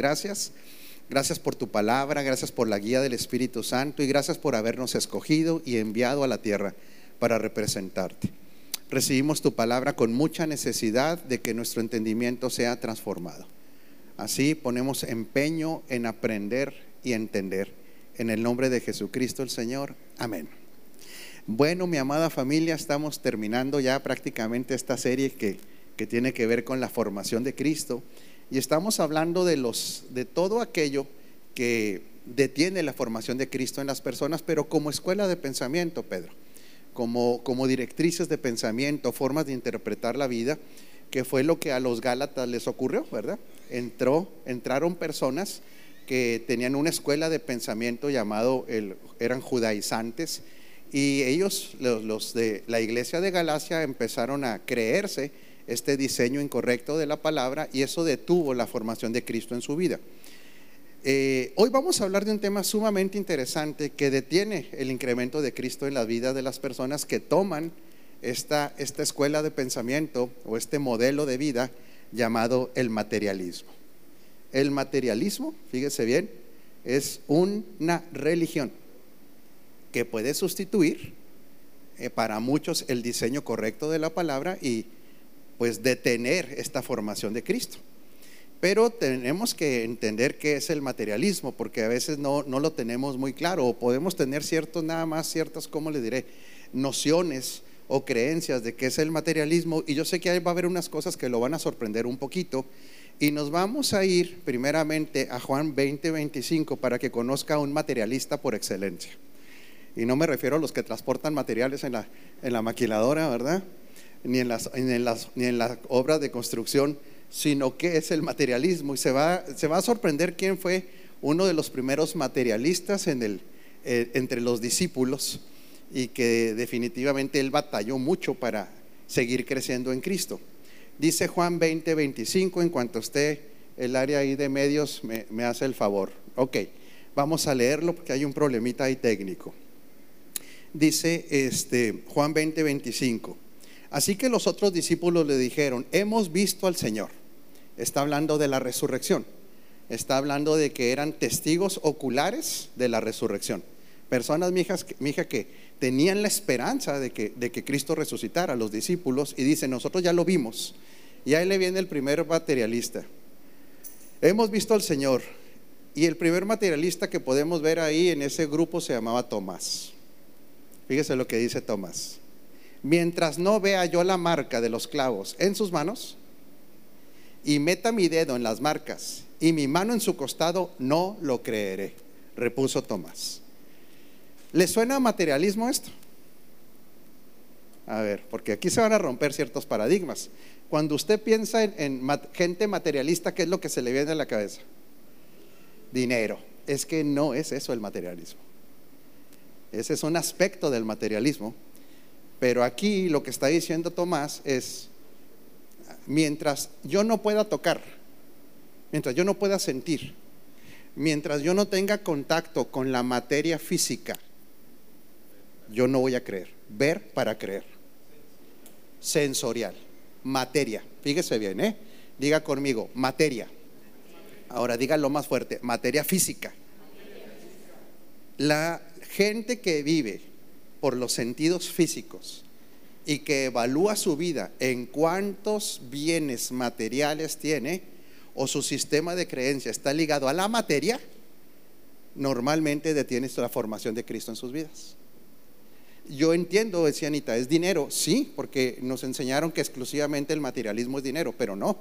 Gracias. Gracias por tu palabra, gracias por la guía del Espíritu Santo y gracias por habernos escogido y enviado a la tierra para representarte. Recibimos tu palabra con mucha necesidad de que nuestro entendimiento sea transformado. Así ponemos empeño en aprender y entender. En el nombre de Jesucristo el Señor. Amén. Bueno, mi amada familia, estamos terminando ya prácticamente esta serie que, que tiene que ver con la formación de Cristo. Y estamos hablando de, los, de todo aquello que detiene la formación de Cristo en las personas, pero como escuela de pensamiento, Pedro, como, como directrices de pensamiento, formas de interpretar la vida, que fue lo que a los Gálatas les ocurrió, ¿verdad? Entró, entraron personas que tenían una escuela de pensamiento llamado, el, eran judaizantes, y ellos, los, los de la iglesia de Galacia, empezaron a creerse este diseño incorrecto de la palabra y eso detuvo la formación de Cristo en su vida. Eh, hoy vamos a hablar de un tema sumamente interesante que detiene el incremento de Cristo en la vida de las personas que toman esta, esta escuela de pensamiento o este modelo de vida llamado el materialismo. El materialismo, fíjese bien, es una religión que puede sustituir eh, para muchos el diseño correcto de la palabra y pues detener esta formación de Cristo. Pero tenemos que entender qué es el materialismo, porque a veces no, no lo tenemos muy claro, o podemos tener ciertos, nada más ciertas, ¿cómo le diré? Nociones o creencias de qué es el materialismo, y yo sé que ahí va a haber unas cosas que lo van a sorprender un poquito, y nos vamos a ir primeramente a Juan 20, 25 para que conozca a un materialista por excelencia. Y no me refiero a los que transportan materiales en la, en la maquiladora, ¿verdad? Ni en las, ni en las obras de construcción, sino que es el materialismo. Y se va, se va a sorprender quién fue uno de los primeros materialistas en el, eh, entre los discípulos y que definitivamente él batalló mucho para seguir creciendo en Cristo. Dice Juan 20, 25, en cuanto esté el área ahí de medios, me, me hace el favor. Ok, vamos a leerlo porque hay un problemita ahí técnico. Dice este, Juan 20, 25. Así que los otros discípulos le dijeron, hemos visto al Señor. Está hablando de la resurrección. Está hablando de que eran testigos oculares de la resurrección. Personas, mi hija, que tenían la esperanza de que, de que Cristo resucitara, los discípulos, y dicen, nosotros ya lo vimos. Y ahí le viene el primer materialista. Hemos visto al Señor. Y el primer materialista que podemos ver ahí en ese grupo se llamaba Tomás. Fíjese lo que dice Tomás mientras no vea yo la marca de los clavos en sus manos y meta mi dedo en las marcas y mi mano en su costado, no lo creeré, repuso Tomás. ¿Le suena materialismo esto? A ver, porque aquí se van a romper ciertos paradigmas. Cuando usted piensa en, gente materialista, ¿qué es lo que se le viene a la cabeza? Dinero. Es que no es eso el materialismo. Ese es un aspecto del materialismo pero aquí lo que está diciendo Tomás es, mientras yo no pueda tocar, mientras yo no pueda sentir, mientras yo no tenga contacto con la materia física, yo no voy a creer. Ver para creer. Sensorial. Materia. Fíjese bien, ¿eh? Diga conmigo, materia. Ahora dígalo más fuerte, materia física. La gente que vive por los sentidos físicos y que evalúa su vida en cuántos bienes materiales tiene o su sistema de creencia está ligado a la materia, normalmente detiene la formación de Cristo en sus vidas. Yo entiendo, decía Anita, es dinero, sí, porque nos enseñaron que exclusivamente el materialismo es dinero, pero no.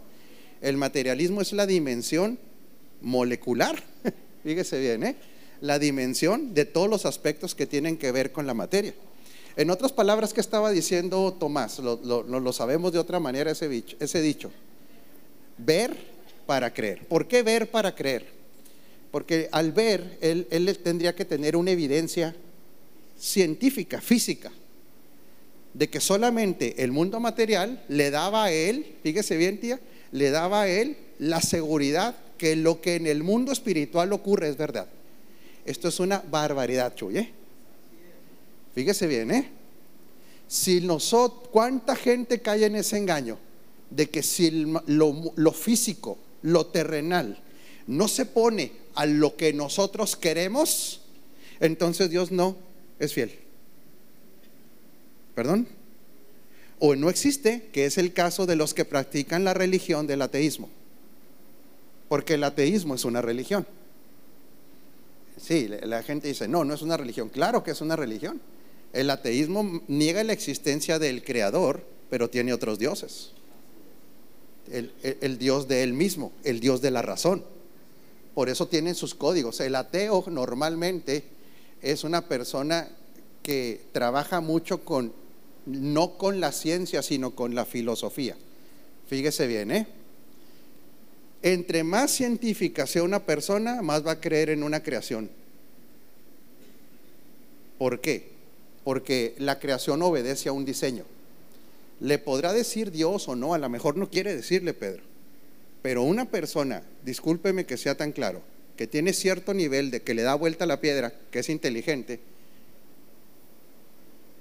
El materialismo es la dimensión molecular, fíjese bien, ¿eh? La dimensión de todos los aspectos que tienen que ver con la materia. En otras palabras, ¿qué estaba diciendo Tomás? Lo, lo, sabemos de otra manera ese, dicho, ese dicho. Ver para creer. ¿Por qué ver para creer? Porque al ver, él, él tendría que tener una evidencia científica, física, de que solamente el mundo material le daba a él, fíjese bien tía, le daba a él la seguridad que lo que en el mundo espiritual ocurre es verdad. Esto es una barbaridad, Chuy. ¿eh? Fíjese bien, ¿eh? Si nosotros, ¿cuánta gente cae en ese engaño? De que si lo, lo físico, lo terrenal, no se pone a lo que nosotros queremos, entonces Dios no es fiel. ¿Perdón? O no existe, que es el caso de los que practican la religión del ateísmo. Porque el ateísmo es una religión. Sí, la gente dice, no, no es una religión. Claro que es una religión. El ateísmo niega la existencia del creador, pero tiene otros dioses. El, Dios de él mismo, el Dios de la razón. Por eso tienen sus códigos. El ateo normalmente es una persona que trabaja mucho con, no con la ciencia, sino con la filosofía. Fíjese bien, ¿eh? Entre más científica sea una persona, más va a creer en una creación. ¿Por qué? Porque la creación obedece a un diseño. Le podrá decir Dios o no, a lo mejor no quiere decirle Pedro. Pero una persona, discúlpeme que sea tan claro, que tiene cierto nivel de que le da vuelta a la piedra, que es inteligente,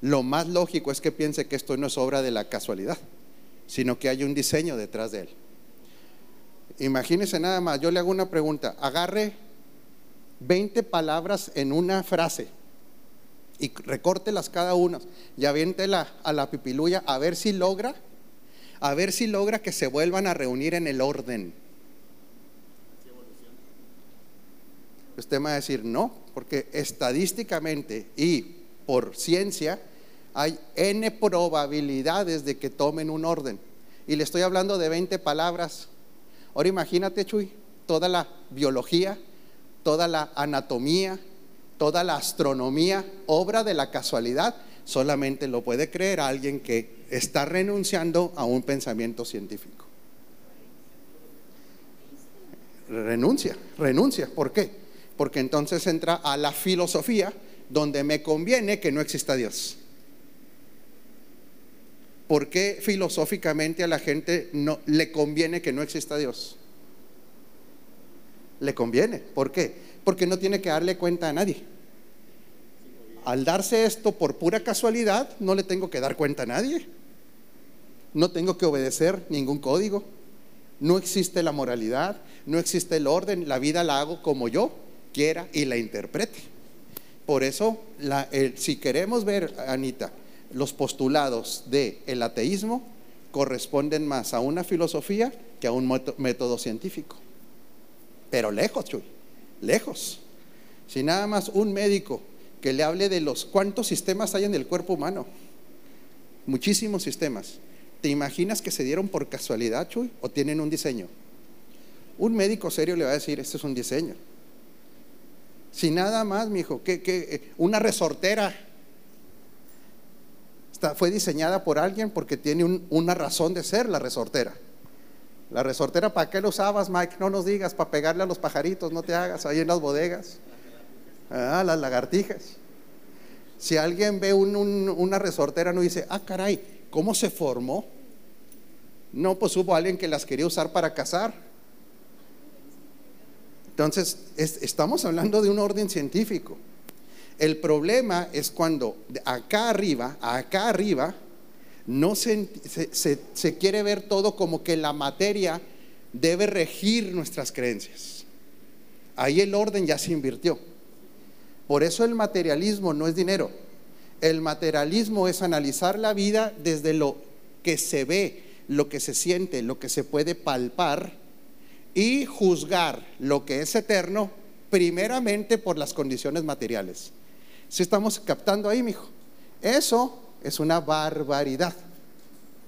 lo más lógico es que piense que esto no es obra de la casualidad, sino que hay un diseño detrás de él. Imagínese nada más, yo le hago una pregunta, agarre 20 palabras en una frase y recórtelas cada una y aviéntela a la pipiluya a ver si logra a ver si logra que se vuelvan a reunir en el orden. Usted me va a decir, no, porque estadísticamente y por ciencia hay n probabilidades de que tomen un orden. Y le estoy hablando de 20 palabras. Ahora imagínate, Chuy, toda la biología, toda la anatomía, toda la astronomía, obra de la casualidad, solamente lo puede creer alguien que está renunciando a un pensamiento científico. Renuncia, renuncia. ¿Por qué? Porque entonces entra a la filosofía donde me conviene que no exista Dios. ¿Por qué filosóficamente a la gente no le conviene que no exista Dios? Le conviene. ¿Por qué? Porque no tiene que darle cuenta a nadie. Al darse esto por pura casualidad, no le tengo que dar cuenta a nadie no tengo que obedecer ningún código, no existe la moralidad, no existe el orden, la vida la hago como yo quiera y la interprete. Por eso, si queremos ver, Anita, los postulados del el ateísmo corresponden más a una filosofía que a un método científico. Pero lejos, Chuy, lejos. Si nada más un médico que le hable de los cuántos sistemas hay en el cuerpo humano, muchísimos sistemas, ¿Te imaginas que se dieron por casualidad, Chuy? ¿O tienen un diseño? Un médico serio le va a decir, este es un diseño. Si nada más, mi hijo, que, una resortera fue diseñada por alguien porque tiene una razón de ser la resortera. La resortera, ¿para qué lo usabas, Mike? No nos digas, para pegarle a los pajaritos, no te hagas ahí en las bodegas. Ah, las lagartijas. Si alguien ve una resortera, no dice, ah, caray, ¿Cómo se formó? No, pues hubo alguien que las quería usar para cazar. Entonces, estamos hablando de un orden científico. El problema es cuando acá arriba, acá arriba, no se, se, quiere ver todo como que la materia debe regir nuestras creencias. Ahí el orden ya se invirtió. Por eso el materialismo no es dinero. El materialismo es analizar la vida desde lo que se ve, lo que se siente, lo que se puede palpar y juzgar lo que es eterno primeramente por las condiciones materiales. Si estamos captando ahí, mijo. Eso es una barbaridad.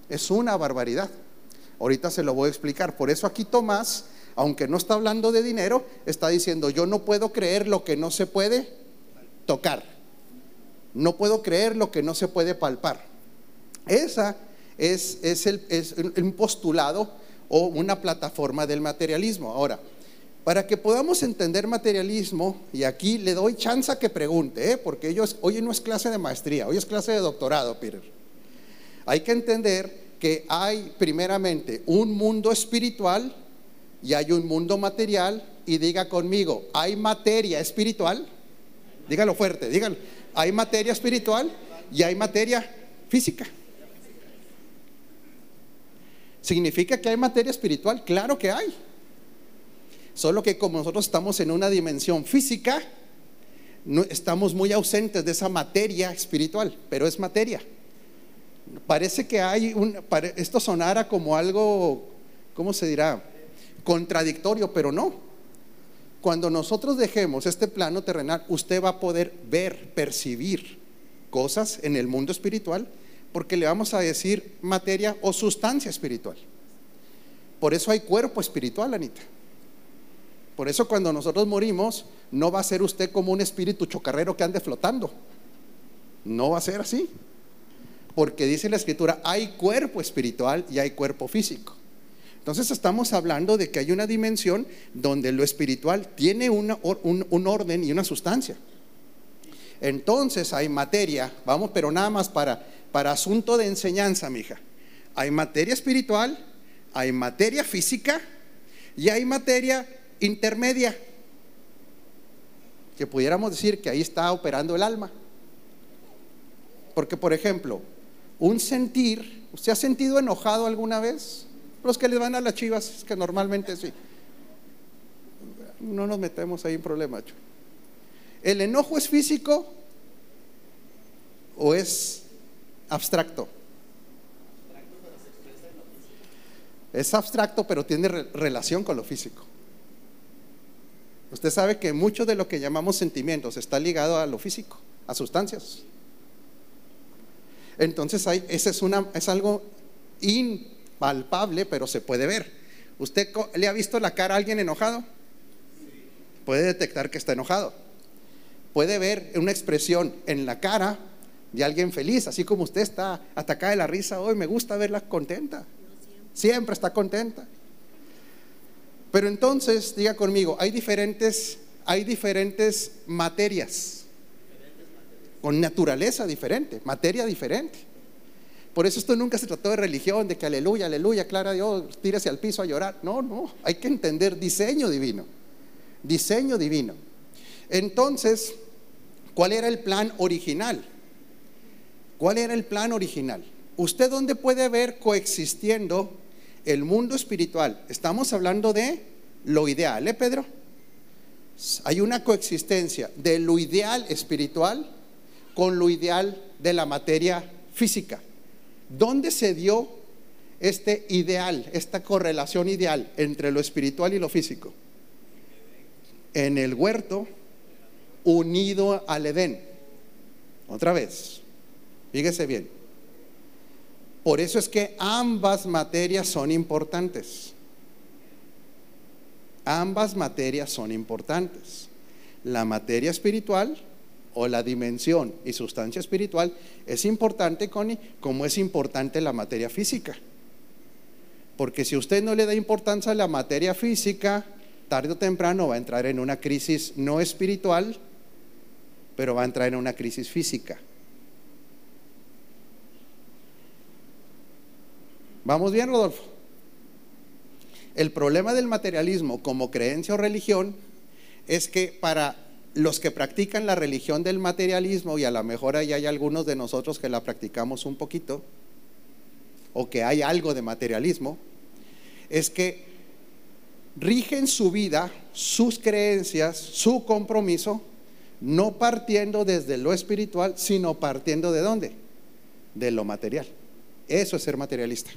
Es una barbaridad. Ahorita se lo voy a explicar. Por eso aquí Tomás, aunque no está hablando de dinero, está diciendo, yo no puedo creer lo que no se puede tocar. No puedo creer lo que no se puede palpar. Esa es, es, el, un postulado o una plataforma del materialismo. Ahora, para que podamos entender materialismo, y aquí le doy chance a que pregunte, ¿eh? porque ellos, hoy no es clase de maestría, hoy es clase de doctorado, Peter. Hay que entender que hay primeramente un mundo espiritual y hay un mundo material, y diga conmigo, ¿hay materia espiritual? Dígalo fuerte, dígalo. Hay materia espiritual y hay materia física. ¿Significa que hay materia espiritual? Claro que hay. Solo que como nosotros estamos en una dimensión física, no, estamos muy ausentes de esa materia espiritual, pero es materia. Parece que hay un, esto sonara como algo, ¿cómo se dirá? Contradictorio, pero no. Cuando nosotros dejemos este plano terrenal, usted va a poder ver, percibir cosas en el mundo espiritual, porque le vamos a decir materia o sustancia espiritual. Por eso hay cuerpo espiritual, Anita. Por eso cuando nosotros morimos, no va a ser usted como un espíritu chocarrero que ande flotando. No va a ser así. Porque dice la escritura, hay cuerpo espiritual y hay cuerpo físico. Entonces estamos hablando de que hay una dimensión donde lo espiritual tiene un, un, orden y una sustancia. Entonces hay materia, vamos, pero nada más para, para asunto de enseñanza, mija. Hay materia espiritual, hay materia física y hay materia intermedia, que pudiéramos decir que ahí está operando el alma. Porque, por ejemplo, un sentir, ¿usted ha sentido enojado alguna vez? Los que le van a las chivas, es que normalmente sí. No nos metemos ahí en problema. ¿El enojo es físico o es abstracto? Es abstracto, pero tiene relación con lo físico. Usted sabe que mucho de lo que llamamos sentimientos está ligado a lo físico, a sustancias. Entonces, hay, ese es, una, es algo impalpable, pero se puede ver. ¿Usted le ha visto la cara a alguien enojado? Puede detectar que está enojado. Puede ver una expresión en la cara de alguien feliz, así como usted está atacada de la risa hoy. Me gusta verla contenta. Siempre está contenta. Pero entonces, diga conmigo, hay diferentes, hay diferentes materias, con naturaleza diferente, materia diferente. Por eso esto nunca se trató de religión, de que aleluya, aleluya, clara Dios, tírese al piso a llorar. No, no, hay que entender diseño divino, diseño divino. Entonces, ¿cuál era el plan original? ¿Cuál era el plan original? ¿Usted dónde puede ver coexistiendo el mundo espiritual, estamos hablando de lo ideal, ¿eh, Pedro? Hay una coexistencia de lo ideal espiritual con lo ideal de la materia física. ¿Dónde se dio este ideal, esta correlación ideal entre lo espiritual y lo físico? En el huerto unido al Edén. Otra vez, fíjese bien. Por eso es que ambas materias son importantes. Ambas materias son importantes. La materia espiritual o la dimensión y sustancia espiritual es importante, Connie, como es importante la materia física. Porque si usted no le da importancia a la materia física, tarde o temprano va a entrar en una crisis no espiritual, pero va a entrar en una crisis física. ¿Vamos bien, Rodolfo? El problema del materialismo como creencia o religión es que para los que practican la religión del materialismo, y a lo mejor ahí hay algunos de nosotros que la practicamos un poquito, o que hay algo de materialismo, es que rigen su vida, sus creencias, su compromiso, no partiendo desde lo espiritual, sino partiendo de dónde? De lo material. Eso es ser materialista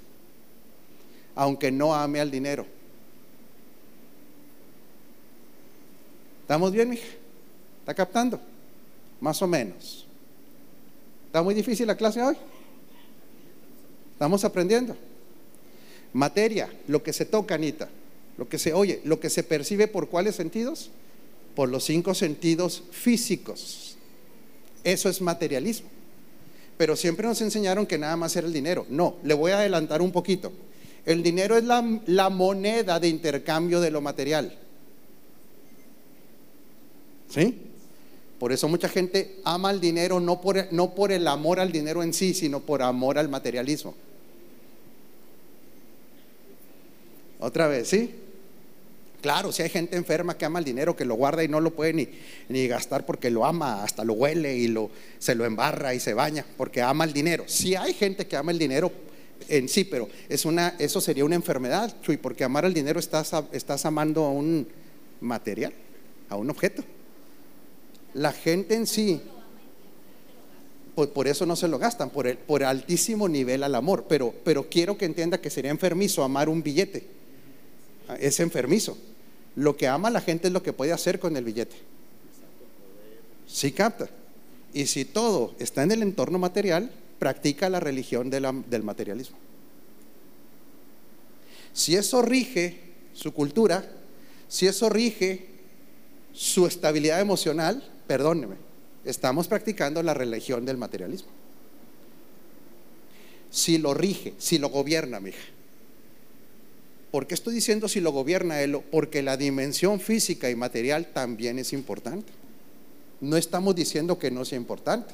aunque no ame al dinero. ¿Estamos bien, mija? ¿Está captando? Más o menos. ¿Está muy difícil la clase hoy? Estamos aprendiendo. Materia, lo que se toca, Anita, lo que se oye, lo que se percibe por cuáles sentidos? Por los cinco sentidos físicos. Eso es materialismo. Pero siempre nos enseñaron que nada más era el dinero. No, le voy a adelantar un poquito. El dinero es la, moneda de intercambio de lo material. ¿Sí? Por eso mucha gente ama el dinero no por, no por el amor al dinero en sí, sino por amor al materialismo. Otra vez, ¿sí? Claro, si hay gente enferma que ama el dinero, que lo guarda y no lo puede ni, ni gastar porque lo ama, hasta lo huele y lo, se lo embarra y se baña porque ama el dinero. Si hay gente que ama el dinero en sí, pero eso sería una enfermedad, Chuy, porque amar al dinero estás, estás amando a un, material, a un objeto. La gente en sí, por, por eso no se lo gastan, por, el, por altísimo nivel al amor, pero, pero quiero que entienda que sería enfermizo amar un billete. Es enfermizo. Lo que ama la gente es lo que puede hacer con el billete. Sí capta. Y si todo está en el entorno material, practica la religión del materialismo. Si eso rige su cultura, si eso rige su estabilidad emocional, perdóneme, estamos practicando la religión del materialismo. Si lo rige, si lo gobierna, mija. ¿Por qué estoy diciendo si lo gobierna él? Porque la dimensión física y material también es importante. No estamos diciendo que no sea importante.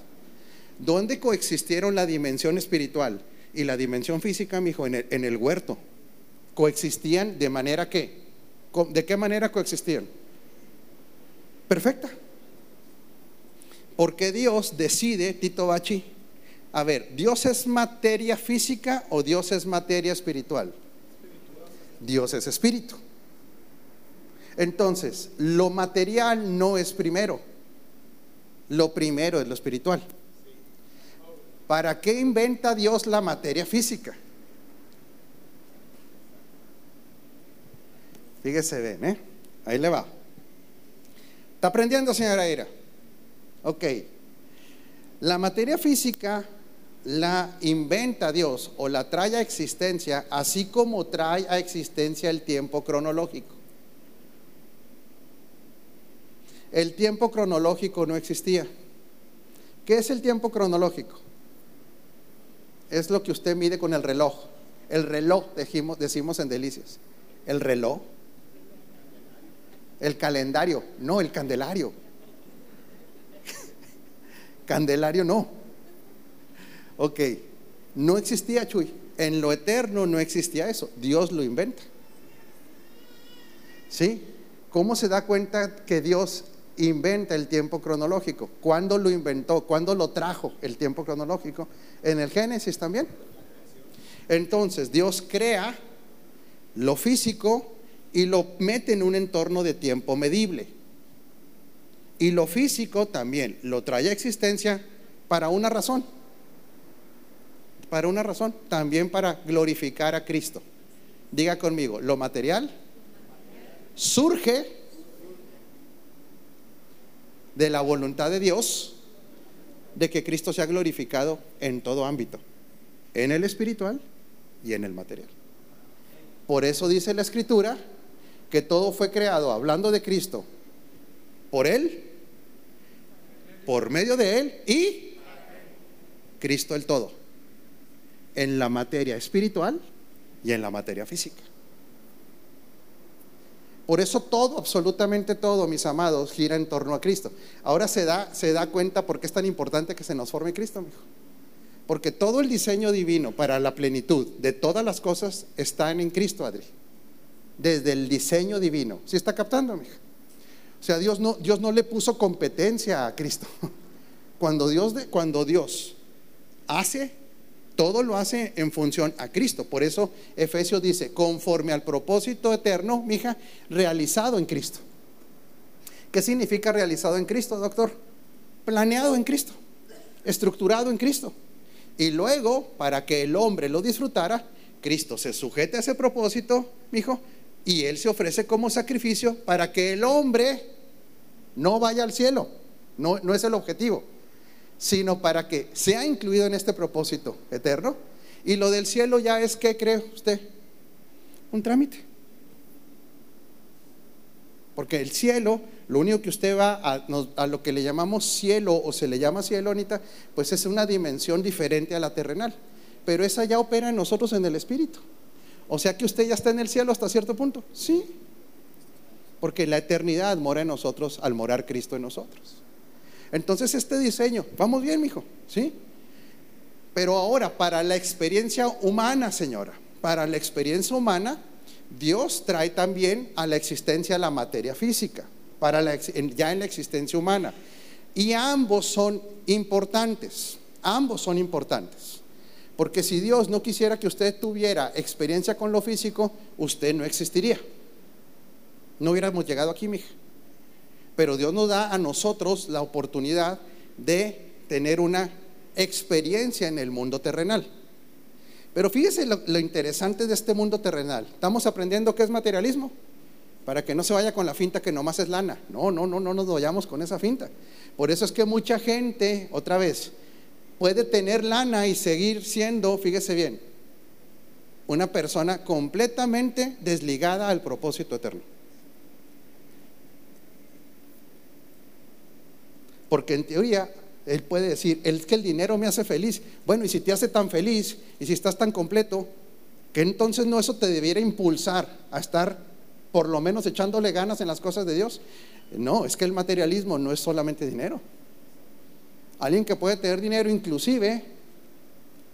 ¿Dónde coexistieron la dimensión espiritual y la dimensión física, mijo? En el, en el huerto. Coexistían de manera que, ¿de qué manera coexistían? Perfecta. Porque Dios decide, Tito Bachi, a ver, ¿Dios es materia física o Dios es materia espiritual? Dios es espíritu. Entonces, lo material no es primero. Lo primero es lo espiritual. ¿Para qué inventa Dios la materia física? Fíjese bien, ¿eh? Ahí le va. ¿Está aprendiendo, señora Ira? Ok. La materia física la inventa Dios o la trae a existencia, así como trae a existencia el tiempo cronológico. El tiempo cronológico no existía. ¿Qué es el tiempo cronológico? Es lo que usted mide con el reloj. El reloj, dijimos- decimos en Delicias. El reloj. El calendario. No, el candelario. Candelario no. Ok, no existía Chuy. En lo eterno no existía eso. Dios lo inventa. ¿Sí? ¿Cómo se da cuenta que Dios inventa el tiempo cronológico? ¿Cuándo lo inventó? ¿Cuándo lo trajo el tiempo cronológico? En el Génesis también. Entonces, Dios crea lo físico y lo mete en un entorno de tiempo medible. Y lo físico también lo trae a existencia para una razón. Para una razón, también para glorificar a Cristo. Diga conmigo, lo material surge de la voluntad de Dios de que Cristo sea glorificado en todo ámbito, en el espiritual y en el material. Por eso dice la escritura que todo fue creado hablando de Cristo, por Él, por medio de Él y Cristo el todo, en la materia espiritual y en la materia física. Por eso todo, absolutamente todo, mis amados, gira en torno a Cristo. Ahora se da, se da cuenta por qué es tan importante que se nos forme Cristo, mijo. Porque todo el diseño divino para la plenitud de todas las cosas está en Cristo, Adri. Desde el diseño divino. ¿Sí está captando, mija? O sea, Dios no, Dios no le puso competencia a Cristo. Cuando Dios, de- cuando Dios hace, todo lo hace en función a Cristo. Por eso Efesios dice, conforme al propósito eterno, mija, realizado en Cristo. ¿Qué significa realizado en Cristo, doctor? Planeado en Cristo, estructurado en Cristo. Y luego, para que el hombre lo disfrutara, Cristo se sujeta a ese propósito, mijo, y él se ofrece como sacrificio para que el hombre no vaya al cielo. No, no es el objetivo, sino para que sea incluido en este propósito eterno. Y lo del cielo ya es, ¿qué cree usted? Un trámite. Porque el cielo, lo único que usted va a, a lo que le llamamos cielo o se le llama cielo, Anita, pues es una dimensión diferente a la terrenal. Pero esa ya opera en nosotros en el espíritu. O sea que usted ya está en el cielo hasta cierto punto. Sí. Porque la eternidad mora en nosotros al morar Cristo en nosotros. Entonces este diseño, vamos bien, mijo, ¿sí? Pero ahora, para la experiencia humana, señora, para la experiencia humana, Dios trae también a la existencia la materia física, para ya en la existencia humana. Y ambos son importantes, ambos son importantes. Porque si Dios no quisiera que usted tuviera experiencia con lo físico, usted no existiría. no hubiéramos llegado aquí, mija. Pero Dios nos da a nosotros la oportunidad de tener una experiencia en el mundo terrenal. Pero fíjese lo, interesante de este mundo terrenal. Estamos aprendiendo qué es materialismo. Para que no se vaya con la finta que nomás es lana. No, no, no, no nos vayamos con esa finta. Por eso es que mucha gente, otra vez, puede tener lana y seguir siendo, fíjese bien, una persona completamente desligada al propósito eterno. Porque en teoría él puede decir, es que el dinero me hace feliz. Bueno, y si te hace tan feliz y si estás tan completo, que entonces no eso te debiera impulsar a estar por lo menos echándole ganas en las cosas de Dios. No, es que el materialismo no es solamente dinero. Alguien que puede tener dinero inclusive,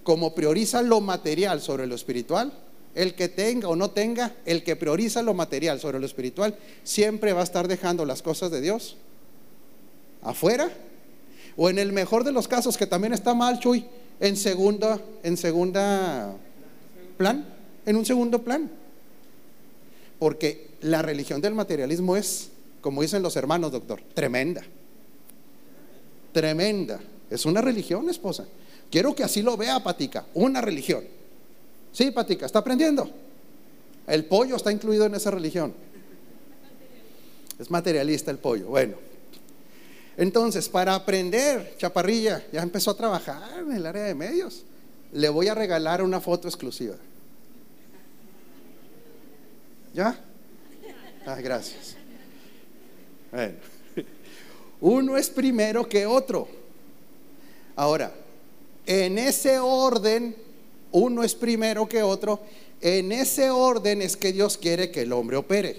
como prioriza lo material sobre lo espiritual, el que tenga o no tenga, el que prioriza lo material sobre lo espiritual, siempre va a estar dejando las cosas de Dios afuera o en el mejor de los casos, que también está mal, Chuy, en segunda, en segunda plan, en un segundo plan. Porque la religión del materialismo es, como dicen los hermanos, doctor, tremenda. Tremenda. Es una religión, esposa. Quiero que así lo vea, Patica, una religión. Sí, Patica, ¿está aprendiendo? El pollo está incluido en esa religión. Es materialista el pollo. Bueno, entonces, para aprender, Chaparrilla ya empezó a trabajar en el área de medios. Le voy a regalar una foto exclusiva. ¿Ya? Ah, gracias. Bueno, uno es primero que otro. Ahora, en ese orden, uno es primero que otro. En ese orden es que Dios quiere que el hombre opere.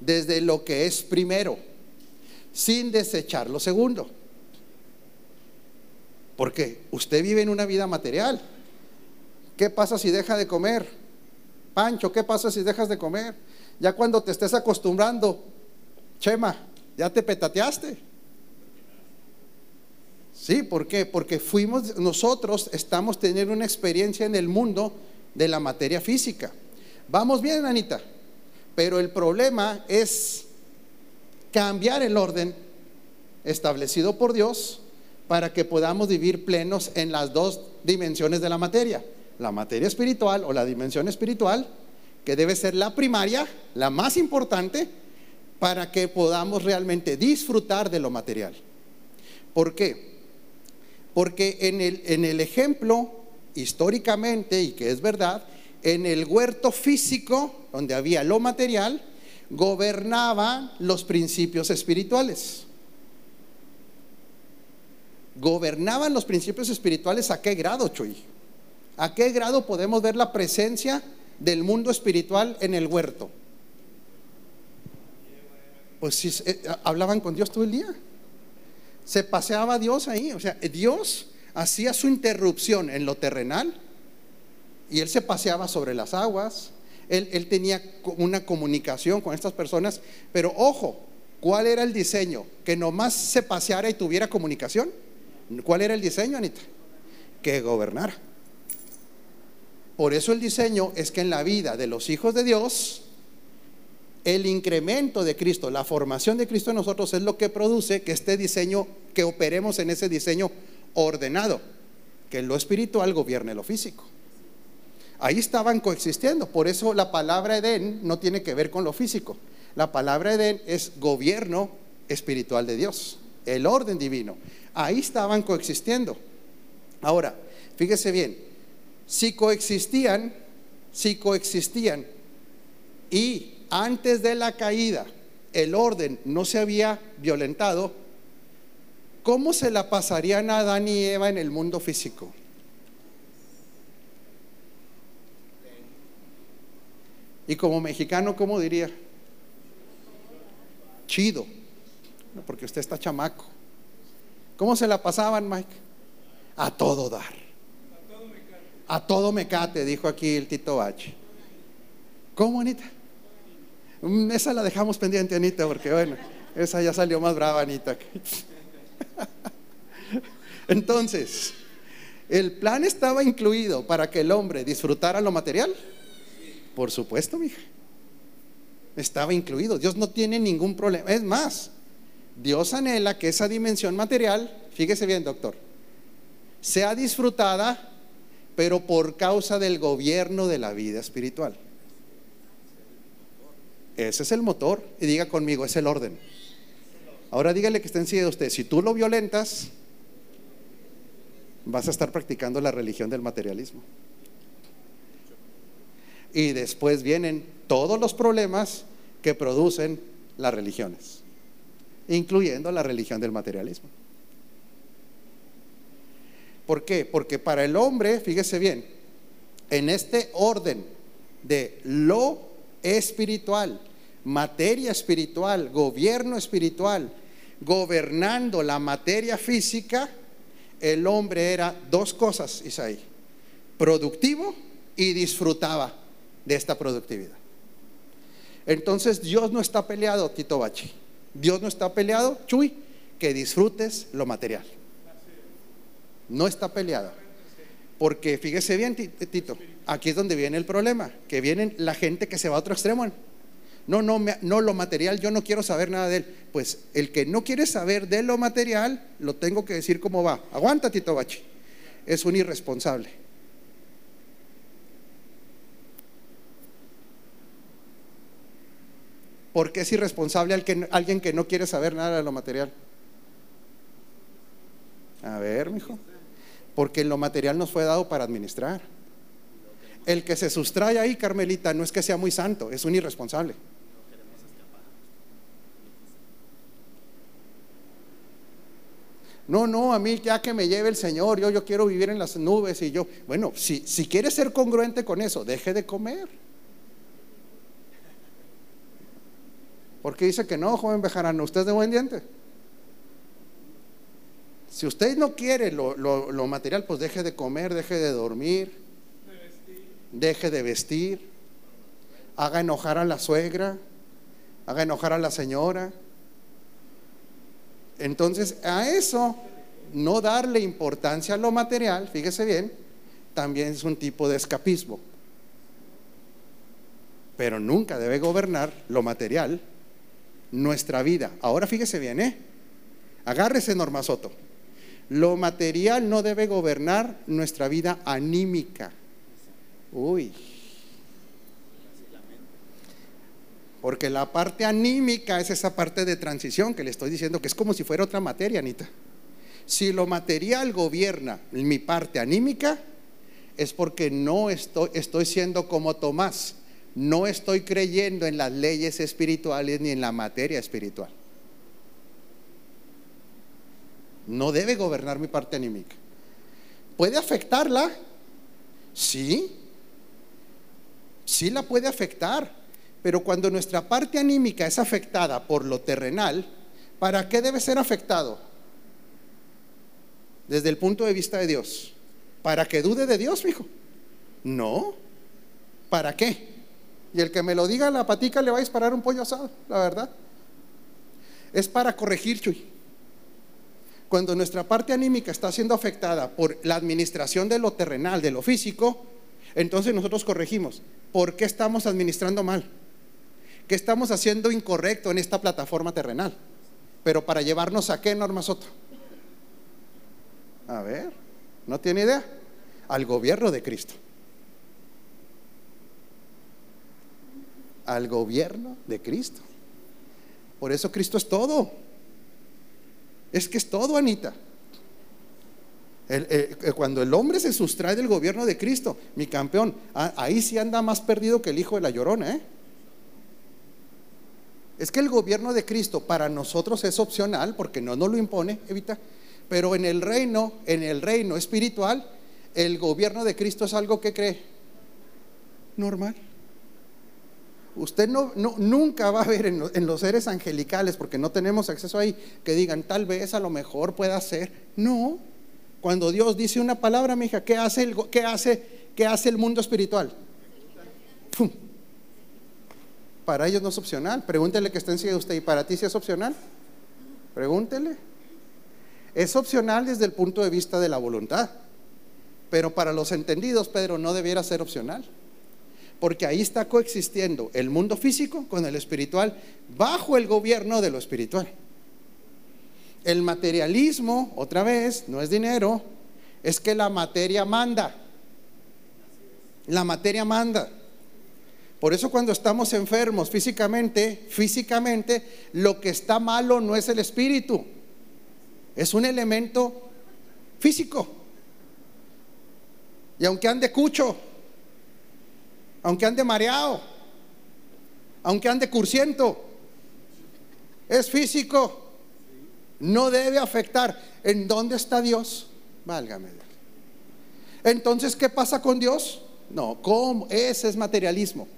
Desde lo que es primero sin desechar lo segundo. Porque usted vive en una vida material. ¿Qué pasa si deja de comer? Pancho, ¿qué pasa si dejas de comer? Ya cuando te estés acostumbrando, Chema, ya te petateaste. Sí, ¿por qué? Porque fuimos, nosotros estamos teniendo una experiencia en el mundo de la materia física. Vamos bien, Anita, pero el problema es cambiar el orden establecido por Dios para que podamos vivir plenos en las dos dimensiones de la materia, la materia espiritual o la dimensión espiritual, que debe ser la primaria, la más importante, para que podamos realmente disfrutar de lo material. ¿Por qué? Porque en el, en el ejemplo, históricamente, y que es verdad, en el huerto físico, donde había lo material, gobernaban los principios espirituales. Gobernaban los principios espirituales a qué grado, Chuy? ¿A qué grado podemos ver la presencia del mundo espiritual en el huerto? Pues si eh, hablaban con Dios todo el día. Se paseaba Dios ahí, o sea, Dios hacía su interrupción en lo terrenal y él se paseaba sobre las aguas, él, tenía una comunicación con estas personas, pero ojo, ¿cuál era el diseño? Que nomás se paseara y tuviera comunicación. ¿Cuál era el diseño, Anita? Que gobernara. Por eso el diseño es que en la vida de los hijos de Dios, el incremento de Cristo, la formación de Cristo en nosotros es lo que produce que este diseño, que operemos en ese diseño ordenado, que lo espiritual gobierne lo físico. Ahí estaban coexistiendo. Por eso la palabra Edén no tiene que ver con lo físico. La palabra Edén es gobierno espiritual de Dios, el orden divino. Ahí estaban coexistiendo. Ahora, fíjese bien, si coexistían, si coexistían y antes de la caída el orden no se había violentado, ¿cómo se la pasarían a Adán y Eva en el mundo físico? Y como mexicano, ¿cómo diría? Chido, porque usted está chamaco. ¿Cómo se la pasaban, Mike? A todo dar. A todo mecate, dijo aquí el Tito H. ¿Cómo, Anita? Mm, esa la dejamos pendiente, Anita, porque bueno, esa ya salió más brava, Anita. Entonces, el plan estaba incluido para que el hombre disfrutara lo material por supuesto, mija. estaba incluido. Dios no tiene ningún problema. Es más, Dios anhela que esa dimensión material, fíjese bien, doctor, sea disfrutada, pero por causa del gobierno de la vida espiritual. Ese es el motor. Y diga conmigo, es el orden. Ahora dígale que está encima de usted. Si tú lo violentas, vas a estar practicando la religión del materialismo. Y después vienen todos los problemas que producen las religiones, incluyendo la religión del materialismo. ¿Por qué? Porque para el hombre, fíjese bien, en este orden de lo espiritual, materia espiritual, gobierno espiritual, gobernando la materia física, el hombre era dos cosas, Isaí, productivo y disfrutaba de esta productividad. Entonces Dios no está peleado, Tito Bachi. Dios no está peleado, Chuy, que disfrutes lo material. No está peleado. Porque fíjese bien, Tito, aquí es donde viene el problema, que viene la gente que se va a otro extremo. No, no, no, lo material, yo no quiero saber nada de él. Pues el que no quiere saber de lo material, lo tengo que decir cómo va. Aguanta, Tito Bachi. Es un irresponsable. ¿Por qué es irresponsable alguien que no quiere saber nada de lo material? A ver, mijo. Porque lo material nos fue dado para administrar. El que se sustrae ahí, Carmelita, no es que sea muy santo, es un irresponsable. No, no, a mí ya que me lleve el Señor, yo, yo quiero vivir en las nubes y yo, bueno, si, si quieres ser congruente con eso, deje de comer. Porque dice que no, joven Bejarano, usted es de buen diente. Si usted no quiere lo, lo, material, pues deje de comer, deje de dormir, deje de vestir, haga enojar a la suegra, haga enojar a la señora. Entonces, a eso, no darle importancia a lo material, fíjese bien, también es un tipo de escapismo. Pero nunca debe gobernar lo material nuestra vida. Ahora fíjese bien, ¿eh? Agárrese, Norma Soto. Lo material no debe gobernar nuestra vida anímica. Uy. Porque la parte anímica es esa parte de transición que le estoy diciendo que es como si fuera otra materia, Anita. Si lo material gobierna mi parte anímica, es porque no estoy, estoy siendo como Tomás no estoy creyendo en las leyes espirituales ni en la materia espiritual. No debe gobernar mi parte anímica. ¿Puede afectarla? Sí. Sí la puede afectar. Pero cuando nuestra parte anímica es afectada por lo terrenal, ¿para qué debe ser afectado? Desde el punto de vista de Dios. ¿Para que dude de Dios, hijo? No. ¿Para qué? Y el que me lo diga la patica le va a disparar un pollo asado, la verdad. Es para corregir, Chuy. Cuando nuestra parte anímica está siendo afectada por la administración de lo terrenal, de lo físico, entonces nosotros corregimos. ¿Por qué estamos administrando mal? ¿Qué estamos haciendo incorrecto en esta plataforma terrenal? Pero para llevarnos a qué, Norma Soto? A ver, ¿no tiene idea? Al gobierno de Cristo. Al gobierno de Cristo. Por eso Cristo es todo. Es que es todo, Anita. Eh, cuando el hombre se sustrae del gobierno de Cristo, mi campeón, ahí sí anda más perdido que el hijo de la llorona. ¿eh? Es que el gobierno de Cristo para nosotros es opcional porque no nos lo impone, evita. Pero en el reino, en el reino espiritual, el gobierno de Cristo es algo que cree normal. Usted no, nunca va a ver en, los seres angelicales, porque no tenemos acceso ahí, que digan, tal vez a lo mejor pueda ser. No. Cuando Dios dice una palabra, mi hija, ¿qué hace el, qué hace, qué hace el mundo espiritual? Para ellos no es opcional. Pregúntele que está de usted. ¿Y para ti si es opcional? Pregúntele. Es opcional desde el punto de vista de la voluntad. Pero para los entendidos, Pedro, no debiera ser opcional. Porque ahí está coexistiendo el mundo físico con el espiritual bajo el gobierno de lo espiritual. El materialismo, otra vez, no es dinero, es que la materia manda. La materia manda. Por eso cuando estamos enfermos físicamente, físicamente, lo que está malo no es el espíritu, es un elemento físico. Y aunque ande cucho, aunque ande mareado, aunque ande cursiento, es físico, no debe afectar. ¿En dónde está Dios? Válgame. Entonces, ¿qué pasa con Dios? No, ¿cómo? Ese es materialismo.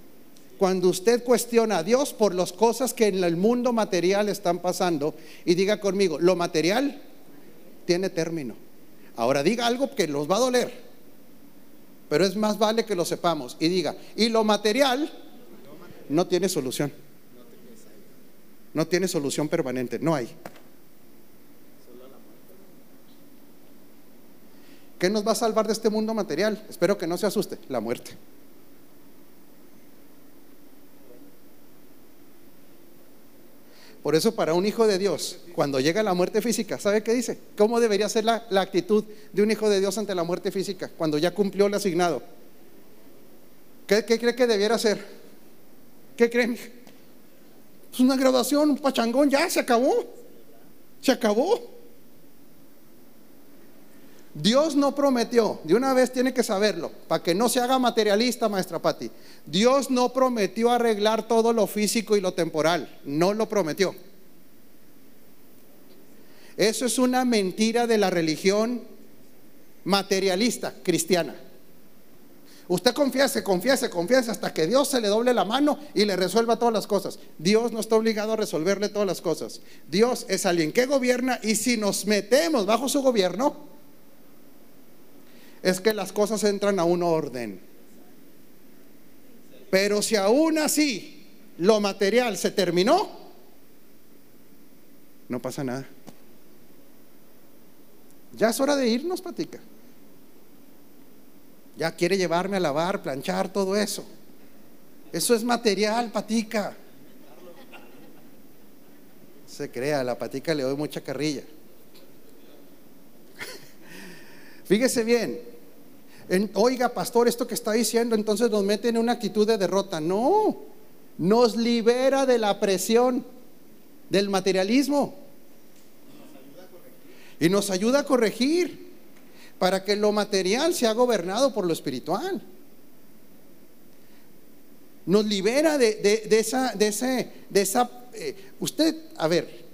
Cuando usted cuestiona a Dios por las cosas que en el mundo material están pasando y diga conmigo, lo material tiene término. Ahora diga algo que los va a doler, pero es más vale que lo sepamos. Y diga, y lo material no tiene solución. No tiene solución permanente, no hay. ¿Qué nos va a salvar de este mundo material? Espero que no se asuste, la muerte. Por eso para un hijo de Dios, cuando llega la muerte física, ¿sabe qué dice? ¿Cómo debería ser la, actitud de un hijo de Dios ante la muerte física cuando ya cumplió el asignado? ¿Qué, cree que debiera ser? ¿Qué creen? Es pues una graduación, un pachangón, ya se acabó. Se acabó. Dios no prometió, de una vez tiene que saberlo, para que no se haga materialista, maestra Patti. Dios no prometió arreglar todo lo físico y lo temporal, no lo prometió. Eso es una mentira de la religión materialista cristiana. Usted confiese, confiese, confiese hasta que Dios se le doble la mano y le resuelva todas las cosas. Dios no está obligado a resolverle todas las cosas. Dios es alguien que gobierna y si nos metemos bajo su gobierno, es que las cosas entran a un orden. Pero si aún así lo material se terminó, no pasa nada. Ya es hora de irnos, Patica. Ya quiere llevarme a lavar, planchar, todo eso. Eso es material, Patica. Se crea, la Patica le doy mucha carrilla. Fíjese bien, Oiga, pastor, esto que está diciendo, entonces nos mete en una actitud de derrota. No, nos libera de la presión del materialismo. Y nos ayuda a corregir para que lo material sea gobernado por lo espiritual. Nos libera de, esa, de, ese, de esa, eh, usted, a ver,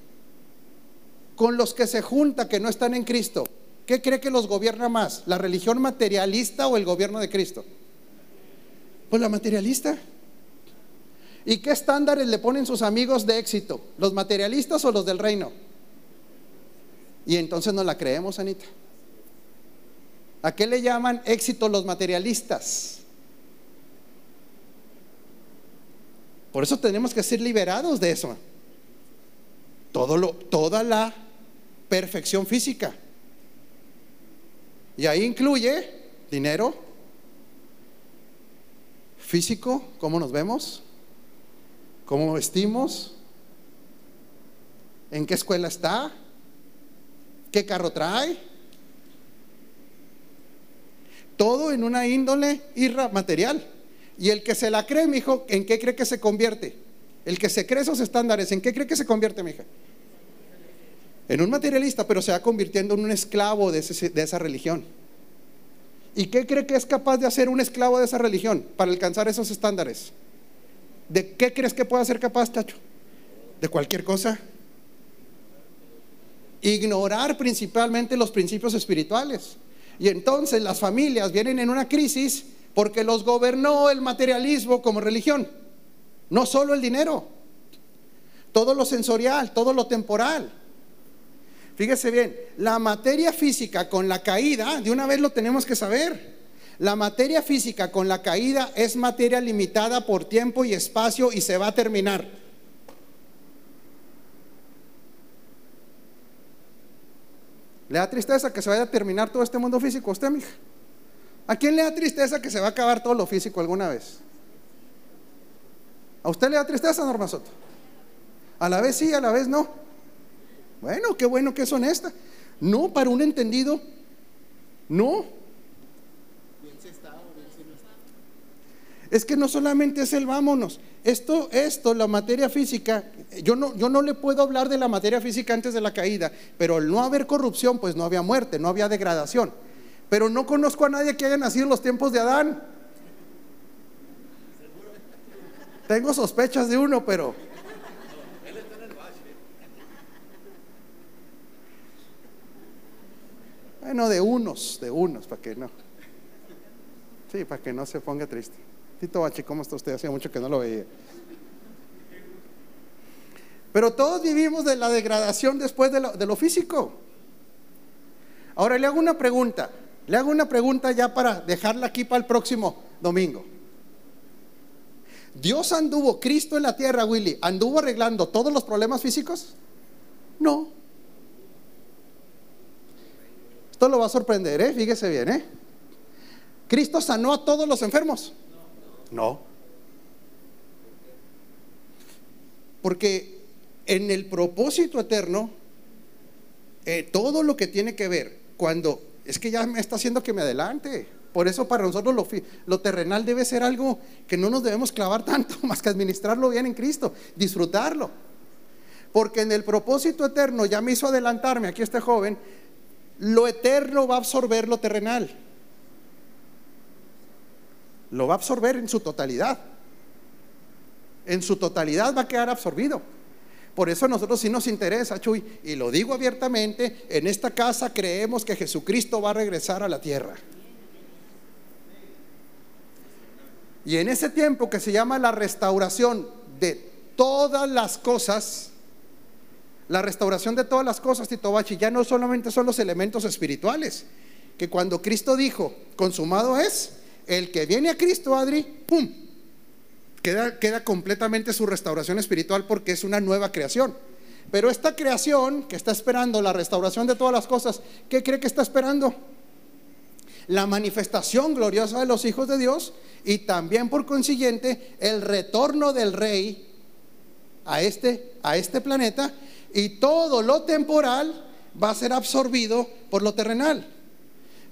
con los que se junta que no están en Cristo, ¿Qué cree que los gobierna más? ¿La religión materialista o el gobierno de Cristo? Pues la materialista. ¿Y qué estándares le ponen sus amigos de éxito? ¿Los materialistas o los del reino? Y entonces no la creemos, Anita. ¿A qué le llaman éxito los materialistas? Por eso tenemos que ser liberados de eso. Todo lo, toda la perfección física. Y ahí incluye dinero, físico, cómo nos vemos, cómo vestimos, en qué escuela está, qué carro trae. Todo en una índole irra material. Y el que se la cree, mi hijo, ¿en qué cree que se convierte? El que se cree esos estándares, ¿en qué cree que se convierte, mi hija? En un materialista, pero se va convirtiendo en un esclavo de, esa religión. ¿Y qué cree que es capaz de hacer un esclavo de esa religión para alcanzar esos estándares? ¿De qué crees que puede ser capaz, Tacho? ¿De cualquier cosa? Ignorar principalmente los principios espirituales. Y entonces las familias vienen en una crisis porque los gobernó el materialismo como religión. No solo el dinero, todo lo sensorial, todo lo temporal. Fíjese bien, la materia física con la caída, de una vez lo tenemos que saber. La materia física con la caída es materia limitada por tiempo y espacio y se va a terminar. ¿Le da tristeza que se vaya a terminar todo este mundo físico a usted, mija? ¿A quién le da tristeza que se va a acabar todo lo físico alguna vez? ¿A usted le da tristeza, Norma Soto? A la vez sí, a la vez no. Bueno, qué bueno que es honesta. No, para un entendido, no. Es que no solamente es el vámonos. Esto, esto, la materia física, yo no, yo no le puedo hablar de la materia física antes de la caída, pero al no haber corrupción, pues no había muerte, no había degradación. Pero no conozco a nadie que haya nacido en los tiempos de Adán. Tengo sospechas de uno, pero Bueno, de unos, de unos, para que no. Sí, para que no se ponga triste. Tito Bachi, ¿cómo está usted? Hacía mucho que no lo veía. Pero todos vivimos de la degradación después de lo, de lo físico. Ahora le hago una pregunta. Le hago una pregunta ya para dejarla aquí para el próximo domingo. ¿Dios anduvo, Cristo en la tierra, Willy, anduvo arreglando todos los problemas físicos? No. Esto lo va a sorprender, ¿eh? Fíjese bien, ¿eh? ¿Cristo sanó a todos los enfermos? No. Porque en el propósito eterno, eh, todo lo que tiene que ver, cuando, es que ya me está haciendo que me adelante. Por eso para nosotros lo, lo, terrenal debe ser algo que no nos debemos clavar tanto, más que administrarlo bien en Cristo, disfrutarlo. Porque en el propósito eterno ya me hizo adelantarme aquí este joven lo eterno va a absorber lo terrenal. Lo va a absorber en su totalidad. En su totalidad va a quedar absorbido. Por eso a nosotros sí nos interesa, Chuy, y lo digo abiertamente, en esta casa creemos que Jesucristo va a regresar a la tierra. Y en ese tiempo que se llama la restauración de todas las cosas, la restauración de todas las cosas, Tito Bachi, ya no solamente son los elementos espirituales, que cuando Cristo dijo, consumado es, el que viene a Cristo, Adri, ¡pum! Queda, queda completamente su restauración espiritual porque es una nueva creación. Pero esta creación que está esperando la restauración de todas las cosas, ¿qué cree que está esperando? La manifestación gloriosa de los hijos de Dios y también por consiguiente el retorno del rey a este, a este planeta y todo lo temporal va a ser absorbido por lo terrenal.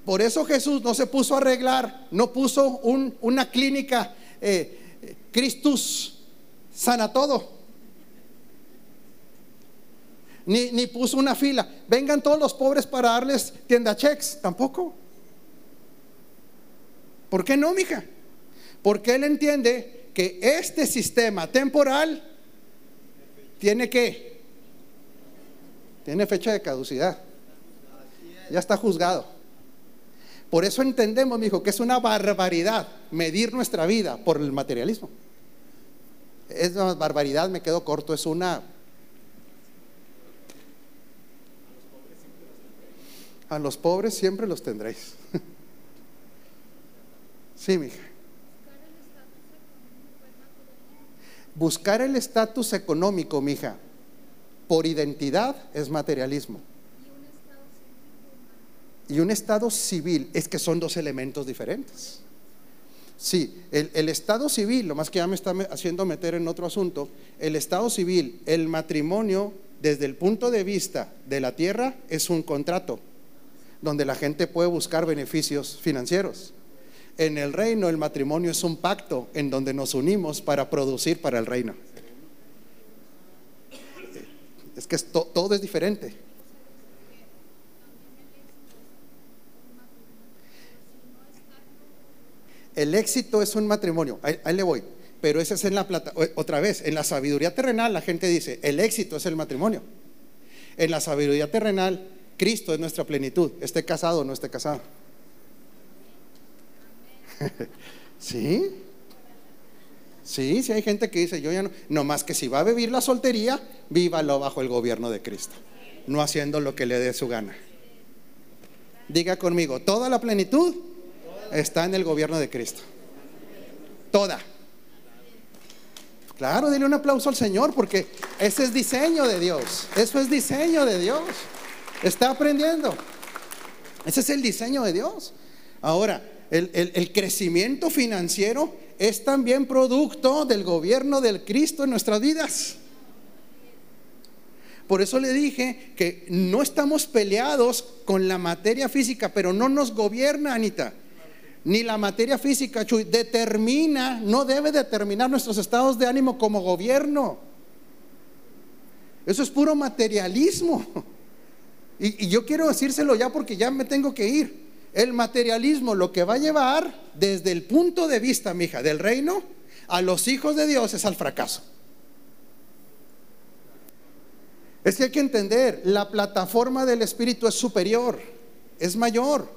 Por eso Jesús no se puso a arreglar, no puso una clínica, eh, sana todo. Ni, ni, puso una fila. Vengan todos los pobres para darles tienda checks. Tampoco. ¿Por qué no, mija? Porque él entiende que este sistema temporal tiene que tiene fecha de caducidad. Ya está juzgado. Por eso entendemos, mi hijo, que es una barbaridad medir nuestra vida por el materialismo. Es una barbaridad, me quedo corto, es una... A los pobres siempre los tendréis. Sí, mija. Buscar el estatus económico, mija, por identidad es materialismo. Y un estado civil es que son dos elementos diferentes. Sí, el, estado civil, lo más que ya me está haciendo meter en otro asunto, el estado civil, el matrimonio, desde el punto de vista de la tierra, es un contrato donde la gente puede buscar beneficios financieros. En el reino, el matrimonio es un pacto en donde nos unimos para producir para el reino. Es que todo es diferente. El éxito es un matrimonio, ahí, le voy, pero ese es en la plata, otra vez, en la sabiduría terrenal la gente dice, el éxito es el matrimonio. En la sabiduría terrenal, Cristo es nuestra plenitud, esté casado o no esté casado. ¿Sí? Sí, sí hay gente que dice, yo ya no, no más que si va a vivir la soltería, vívalo bajo el gobierno de Cristo, no haciendo lo que le dé su gana. Diga conmigo, toda la plenitud está en el gobierno de Cristo. Toda. Claro, dile un aplauso al Señor porque ese es diseño de Dios. Eso es diseño de Dios. Está aprendiendo. Ese es el diseño de Dios. Ahora, el, crecimiento financiero es también producto del gobierno del Cristo en nuestras vidas. Por eso le dije que no estamos peleados con la materia física, pero no nos gobierna, Anita. Ni la materia física, Chuy, determina, no debe determinar nuestros estados de ánimo como gobierno. Eso es puro materialismo. Y, y yo quiero decírselo ya porque ya me tengo que ir. El materialismo lo que va a llevar desde el punto de vista, mija, del reino a los hijos de Dios es al fracaso. Es que hay que entender, la plataforma del Espíritu es superior, es mayor.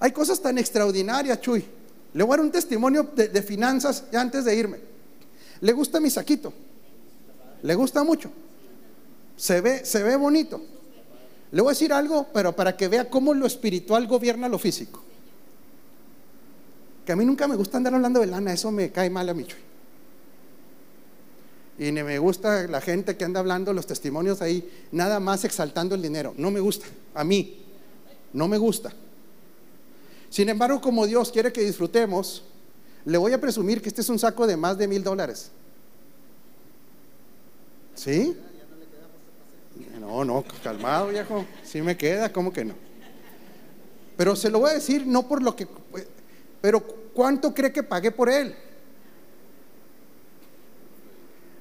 Hay cosas tan extraordinarias, Chuy. Le voy a dar un testimonio de, finanzas ya antes de irme. Le gusta mi saquito. Le gusta mucho. Se ve, se ve bonito. Le voy a decir algo, pero para que vea cómo lo espiritual gobierna lo físico. Que a mí nunca me gusta andar hablando de lana, eso me cae mal a mí. Y ni me gusta la gente que anda hablando los testimonios ahí, nada más exaltando el dinero. No me gusta, a mí, no me gusta. Sin embargo, como Dios quiere que disfrutemos, le voy a presumir que este es un saco de más de mil dólares. ¿Sí? No, no, calmado viejo. Sí me queda, ¿cómo que no? Pero se lo voy a decir no por lo que... Pero ¿cuánto cree que pagué por él?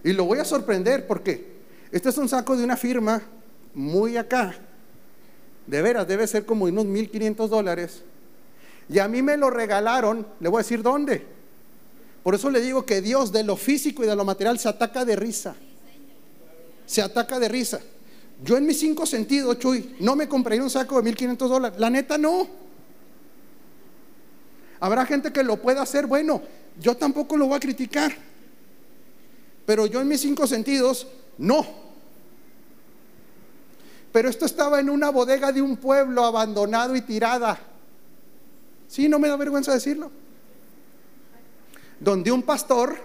Y lo voy a sorprender porque este es un saco de una firma muy acá. De veras, debe ser como unos 1.500 dólares. Y a mí me lo regalaron, le voy a decir dónde. Por eso le digo que Dios de lo físico y de lo material se ataca de risa. Se ataca de risa. Yo en mis cinco sentidos, Chuy, no me compraría un saco de 1.500 dólares. La neta no. Habrá gente que lo pueda hacer. Bueno, yo tampoco lo voy a criticar. Pero yo en mis cinco sentidos, no. Pero esto estaba en una bodega de un pueblo abandonado y tirada. Sí, no me da vergüenza decirlo. Donde un pastor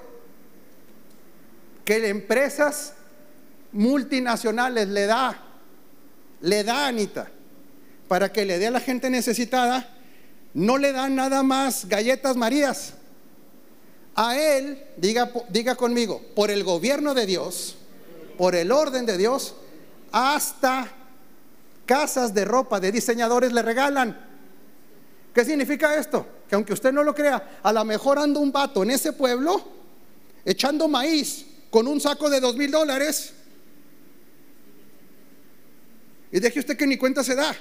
que empresas multinacionales le da, le da Anita, para que le dé a la gente necesitada, no le dan nada más galletas Marías a Él, diga, diga conmigo, por el gobierno de Dios, por el orden de Dios, hasta casas de ropa de diseñadores le regalan. ¿Qué significa esto? Que aunque usted no lo crea, a lo mejor anda un vato en ese pueblo echando maíz con un saco de dos mil dólares y deje usted que ni cuenta se da.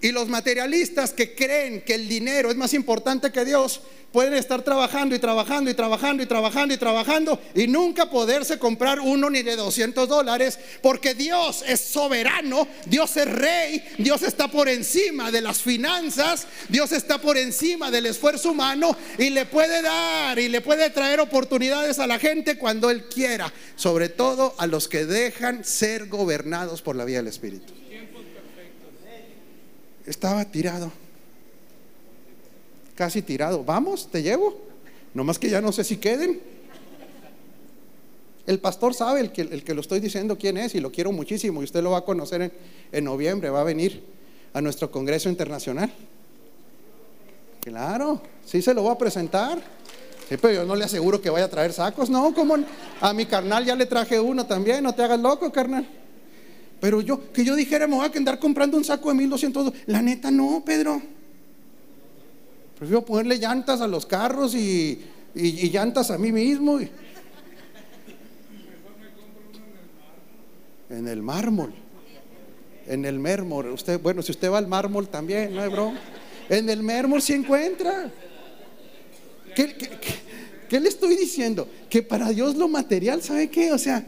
Y los materialistas que creen que el dinero es más importante que Dios, pueden estar trabajando y trabajando y trabajando y trabajando y trabajando y nunca poderse comprar uno ni de 200 dólares, porque Dios es soberano, Dios es rey, Dios está por encima de las finanzas, Dios está por encima del esfuerzo humano y le puede dar y le puede traer oportunidades a la gente cuando Él quiera, sobre todo a los que dejan ser gobernados por la vía del Espíritu estaba tirado. Casi tirado. Vamos, te llevo. Nomás que ya no sé si queden. El pastor sabe, el que, el que lo estoy diciendo quién es y lo quiero muchísimo y usted lo va a conocer en, en noviembre, va a venir a nuestro Congreso Internacional. Claro, sí se lo voy a presentar. Sí, pero yo no le aseguro que vaya a traer sacos, no, como a mi carnal ya le traje uno también, no te hagas loco, carnal. Pero yo, que yo dijera, me voy a andar comprando un saco de 1200. La neta, no, Pedro. Prefiero ponerle llantas a los carros y, llantas a mí mismo. En el mármol. En el mármol. Usted, bueno, si usted va al mármol también, no hay broma. En el mármol se encuentra. ¿Qué, qué le estoy diciendo? Que para Dios lo material, ¿sabe qué? O sea,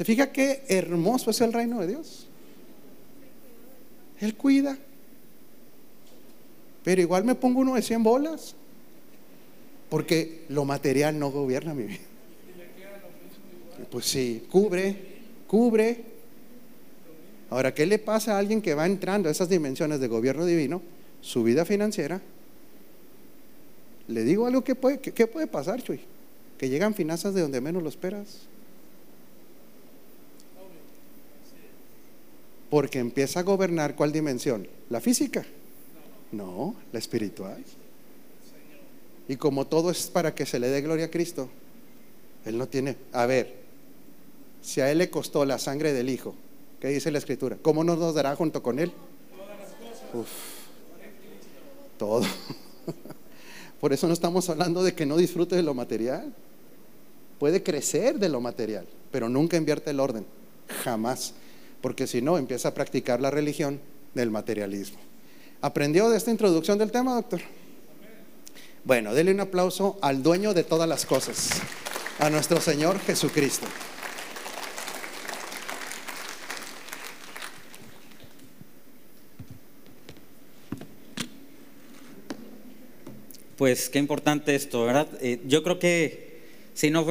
¿Se fija qué hermoso es el reino de Dios? Él cuida. Pero igual me pongo uno de 100 bolas. Porque lo material no gobierna mi vida. Pues sí, cubre, cubre. Ahora, ¿qué le pasa a alguien que va entrando a esas dimensiones de gobierno divino? Su vida financiera. Le digo algo que puede, ¿qué puede pasar, Chuy? Que llegan finanzas de donde menos lo esperas. Porque empieza a gobernar cuál dimensión? ¿La física? No, la espiritual. Y como todo es para que se le dé gloria a Cristo, Él no tiene... A ver, si a Él le costó la sangre del Hijo, ¿qué dice la Escritura? ¿Cómo no nos dará junto con Él? Uf, todo. Por eso no estamos hablando de que no disfrute de lo material. Puede crecer de lo material, pero nunca invierte el orden. Jamás. Porque si no, empieza a practicar la religión del materialismo. ¿Aprendió de esta introducción del tema, doctor? Bueno, dele un aplauso al dueño de todas las cosas, a nuestro Señor Jesucristo. Pues qué importante esto, ¿verdad? Eh, yo creo que si no